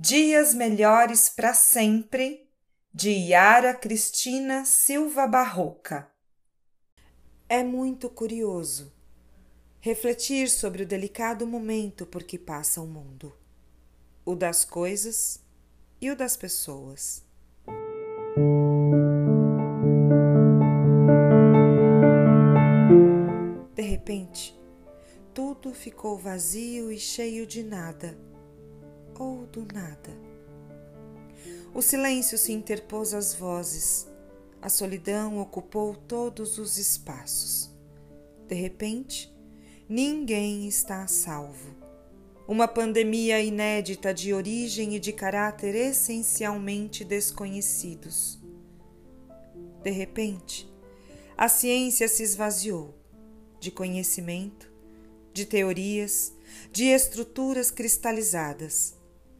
Dias Melhores para Sempre, de Yara Cristina Silva Barroca. É muito curioso refletir sobre o delicado momento por que passa o mundo, o das coisas e o das pessoas. De repente, tudo ficou vazio e cheio de nada ou do nada. O silêncio se interpôs às vozes, a solidão ocupou todos os espaços. De repente, ninguém está a salvo. Uma pandemia inédita de origem e de caráter essencialmente desconhecidos. De repente, a ciência se esvaziou de conhecimento, de teorias, de estruturas cristalizadas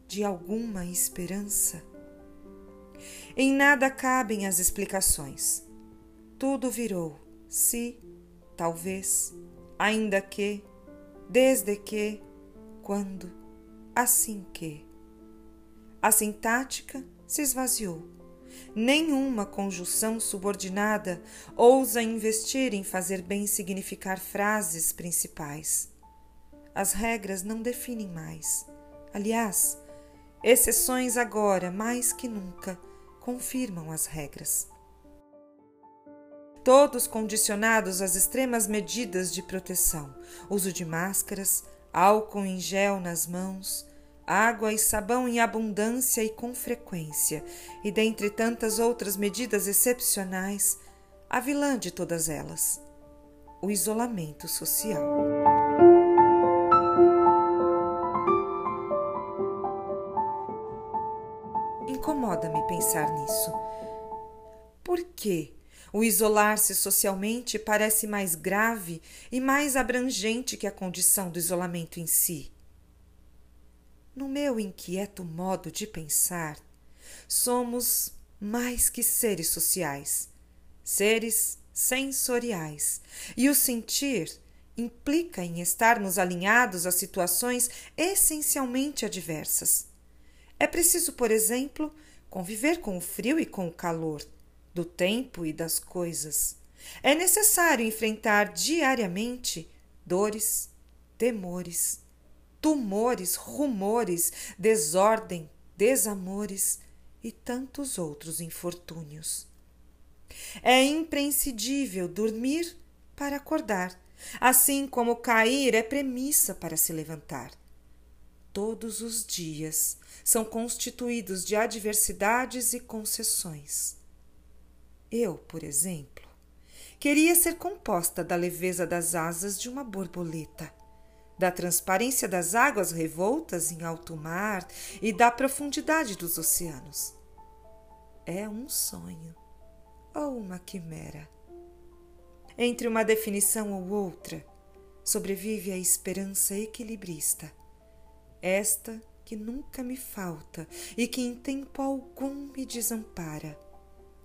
de alguma esperança? Em nada cabem as explicações. Tudo virou se, talvez, ainda que, desde que, quando, assim que. A sintática se esvaziou. Nenhuma conjunção subordinada ousa investir em fazer bem significar frases principais. As regras não definem mais. Aliás, Exceções agora, mais que nunca, confirmam as regras. Todos condicionados às extremas medidas de proteção, uso de máscaras, álcool em gel nas mãos, água e sabão em abundância e com frequência, e dentre tantas outras medidas excepcionais, a vilã de todas elas, o isolamento social. Incomoda-me pensar nisso. Por que o isolar-se socialmente parece mais grave e mais abrangente que a condição do isolamento em si? No meu inquieto modo de pensar, somos mais que seres sociais, seres sensoriais, e o sentir implica em estarmos alinhados a situações essencialmente adversas. É preciso, por exemplo, conviver com o frio e com o calor, do tempo e das coisas. É necessário enfrentar diariamente dores, temores, tumores, rumores, desordem, desamores e tantos outros infortúnios. É imprescindível dormir para acordar, assim como cair é premissa para se levantar. Todos os dias são constituídos de adversidades e concessões. Eu, por exemplo, queria ser composta da leveza das asas de uma borboleta, da transparência das águas revoltas em alto mar e da profundidade dos oceanos. É um sonho ou uma quimera. Entre uma definição ou outra, sobrevive a esperança equilibrista. Esta que nunca me falta e que em tempo algum me desampara.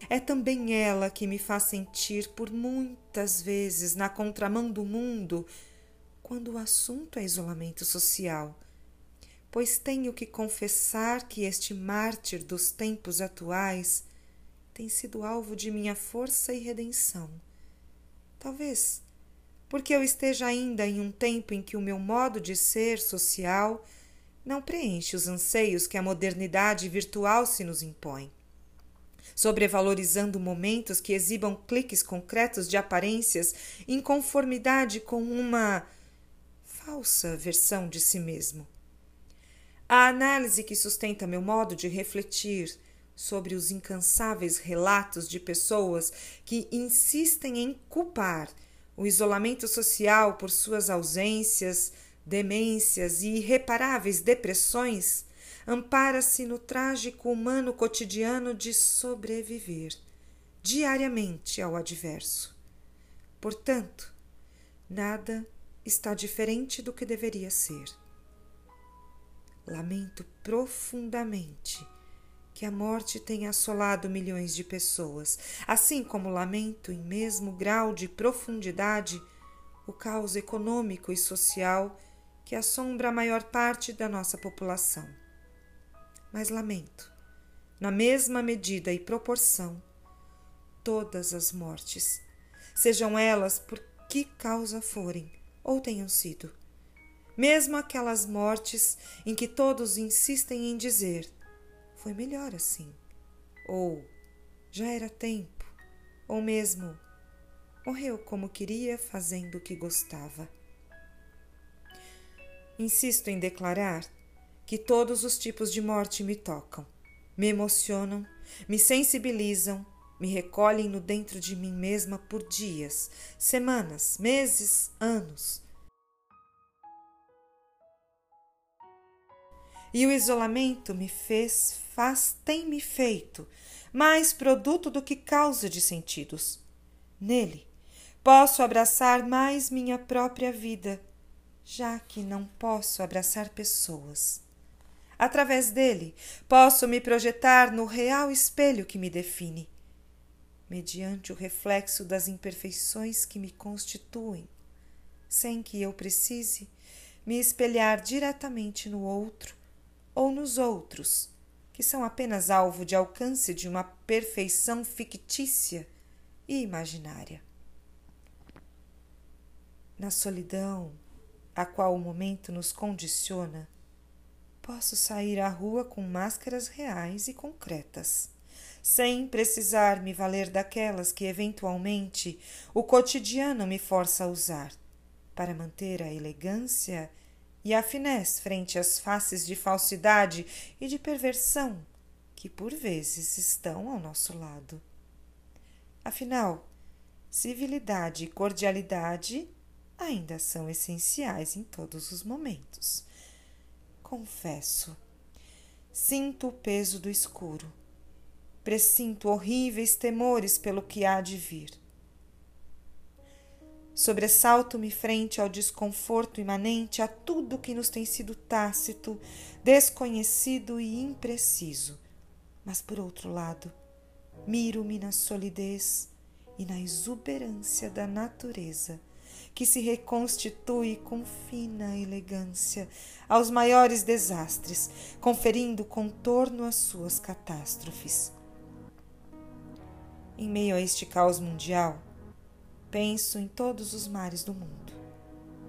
É também ela que me faz sentir por muitas vezes na contramão do mundo quando o assunto é isolamento social, pois tenho que confessar que este mártir dos tempos atuais tem sido alvo de minha força e redenção. Talvez porque eu esteja ainda em um tempo em que o meu modo de ser social não preenche os anseios que a modernidade virtual se nos impõe. Sobrevalorizando momentos que exibam cliques concretos de aparências em conformidade com uma falsa versão de si mesmo. A análise que sustenta meu modo de refletir sobre os incansáveis relatos de pessoas que insistem em culpar o isolamento social por suas ausências, demências e irreparáveis depressões, ampara-se no trágico humano cotidiano de sobreviver diariamente ao adverso. Portanto, nada está diferente do que deveria ser. Lamento profundamente que a morte tenha assolado milhões de pessoas, assim como lamento em mesmo grau de profundidade o caos econômico e social que assombra a maior parte da nossa população. mas lamento, na mesma medida e proporção, todas as mortes, sejam elas por que causa forem ou tenham sido. Mesmo aquelas mortes em que todos insistem em dizer foi melhor assim, ou já era tempo, ou mesmo morreu como queria, fazendo o que gostava. Insisto em declarar que todos os tipos de morte me tocam, me emocionam, me sensibilizam, me recolhem no dentro de mim mesma por dias, semanas, meses, anos. E o isolamento me fez, faz, tem me feito mais produto do que causa de sentidos. Nele, posso abraçar mais minha própria vida, já que não posso abraçar pessoas. Através dele, posso me projetar no real espelho que me define, mediante o reflexo das imperfeições que me constituem, sem que eu precise me espelhar diretamente no outro ou nos outros, que são apenas alvo de alcance de uma perfeição fictícia e imaginária na solidão a qual o momento nos condiciona, posso sair à rua com máscaras reais e concretas, sem precisar me valer daquelas que eventualmente o cotidiano me força a usar, para manter a elegância e a finesse frente às faces de falsidade e de perversão que por vezes estão ao nosso lado. Afinal, civilidade e cordialidade ainda são essenciais em todos os momentos. Confesso, sinto o peso do escuro, presinto horríveis temores pelo que há de vir. Sobressalto-me frente ao desconforto imanente a tudo que nos tem sido tácito, desconhecido e impreciso. Mas, por outro lado, miro-me na solidez e na exuberância da natureza que se reconstitui com fina elegância aos maiores desastres, conferindo contorno às suas catástrofes. Em meio a este caos mundial, penso em todos os mares do mundo,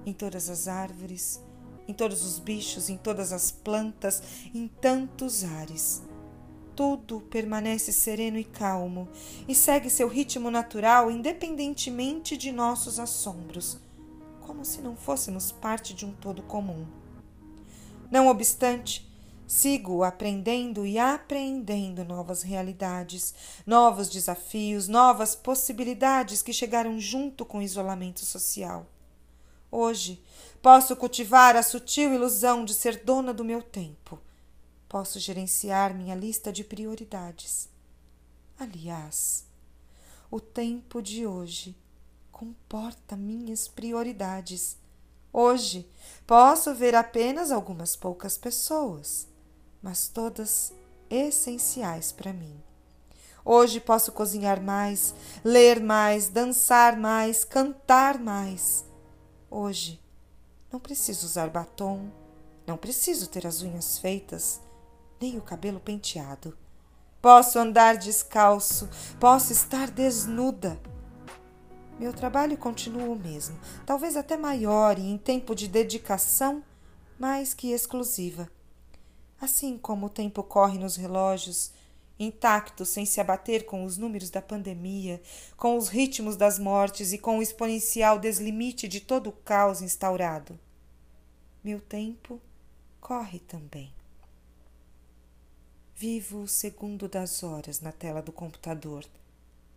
em todas as árvores, em todos os bichos, em todas as plantas, em tantos ares tudo permanece sereno e calmo e segue seu ritmo natural independentemente de nossos assombros, como se não fôssemos parte de um todo comum. Não obstante, sigo aprendendo e apreendendo novas realidades, novos desafios, novas possibilidades que chegaram junto com o isolamento social. Hoje, posso cultivar a sutil ilusão de ser dona do meu tempo posso gerenciar minha lista de prioridades. Aliás, o tempo de hoje comporta minhas prioridades. Hoje posso ver apenas algumas poucas pessoas, mas todas essenciais para mim. Hoje posso cozinhar mais, ler mais, dançar mais, cantar mais. Hoje não preciso usar batom, não preciso ter as unhas feitas, nem o cabelo penteado. Posso andar descalço, posso estar desnuda. Meu trabalho continua o mesmo, talvez até maior e em tempo de dedicação mais que exclusiva. Assim como o tempo corre nos relógios, intacto, sem se abater com os números da pandemia, com os ritmos das mortes e com o exponencial deslimite de todo o caos instaurado. Meu tempo corre também. Vivo o segundo das horas na tela do computador,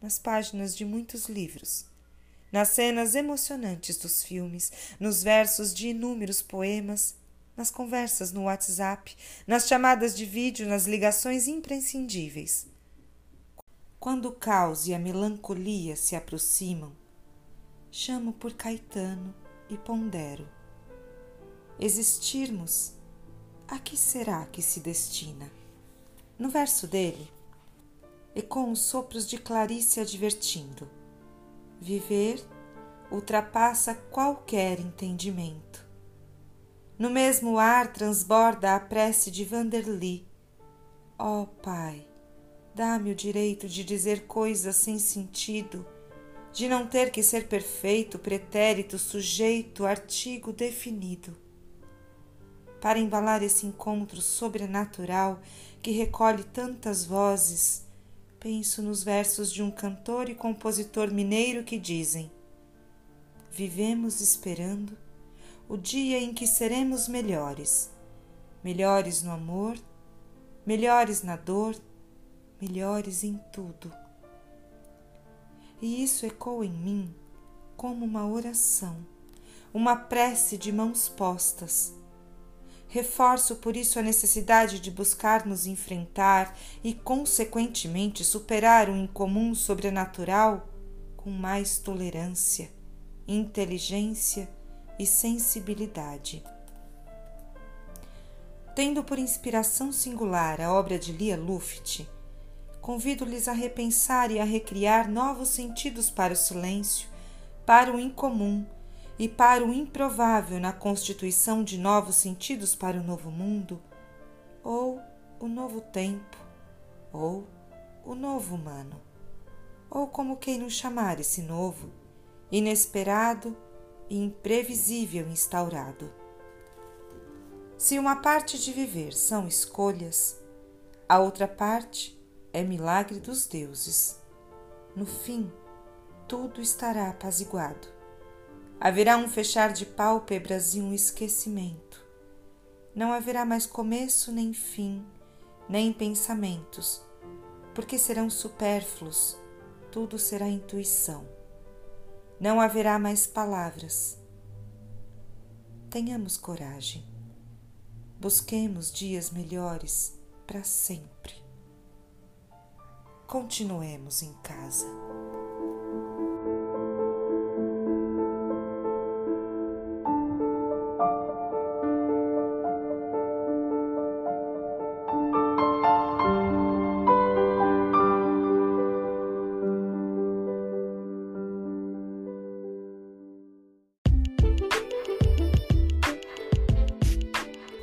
nas páginas de muitos livros, nas cenas emocionantes dos filmes, nos versos de inúmeros poemas, nas conversas no WhatsApp, nas chamadas de vídeo, nas ligações imprescindíveis. Quando o caos e a melancolia se aproximam, chamo por Caetano e pondero. Existirmos, a que será que se destina? No verso dele, e com os sopros de Clarice advertindo: viver ultrapassa qualquer entendimento. No mesmo ar transborda a prece de Vanderly, Ó oh, Pai, dá-me o direito de dizer coisas sem sentido, de não ter que ser perfeito, pretérito, sujeito, artigo definido. Para embalar esse encontro sobrenatural que recolhe tantas vozes, penso nos versos de um cantor e compositor mineiro que dizem: Vivemos esperando o dia em que seremos melhores, melhores no amor, melhores na dor, melhores em tudo. E isso ecoa em mim como uma oração, uma prece de mãos postas. Reforço por isso a necessidade de buscarmos enfrentar e, consequentemente, superar o incomum sobrenatural com mais tolerância, inteligência e sensibilidade. Tendo por inspiração singular a obra de Lia Luft, convido-lhes a repensar e a recriar novos sentidos para o silêncio, para o incomum e para o improvável na constituição de novos sentidos para o novo mundo, ou o novo tempo, ou o novo humano, ou como queiram chamar esse novo, inesperado e imprevisível instaurado. Se uma parte de viver são escolhas, a outra parte é milagre dos deuses. No fim, tudo estará apaziguado. Haverá um fechar de pálpebras e um esquecimento. Não haverá mais começo nem fim, nem pensamentos, porque serão supérfluos, tudo será intuição não haverá mais palavras. Tenhamos coragem. Busquemos dias melhores para sempre. Continuemos em casa.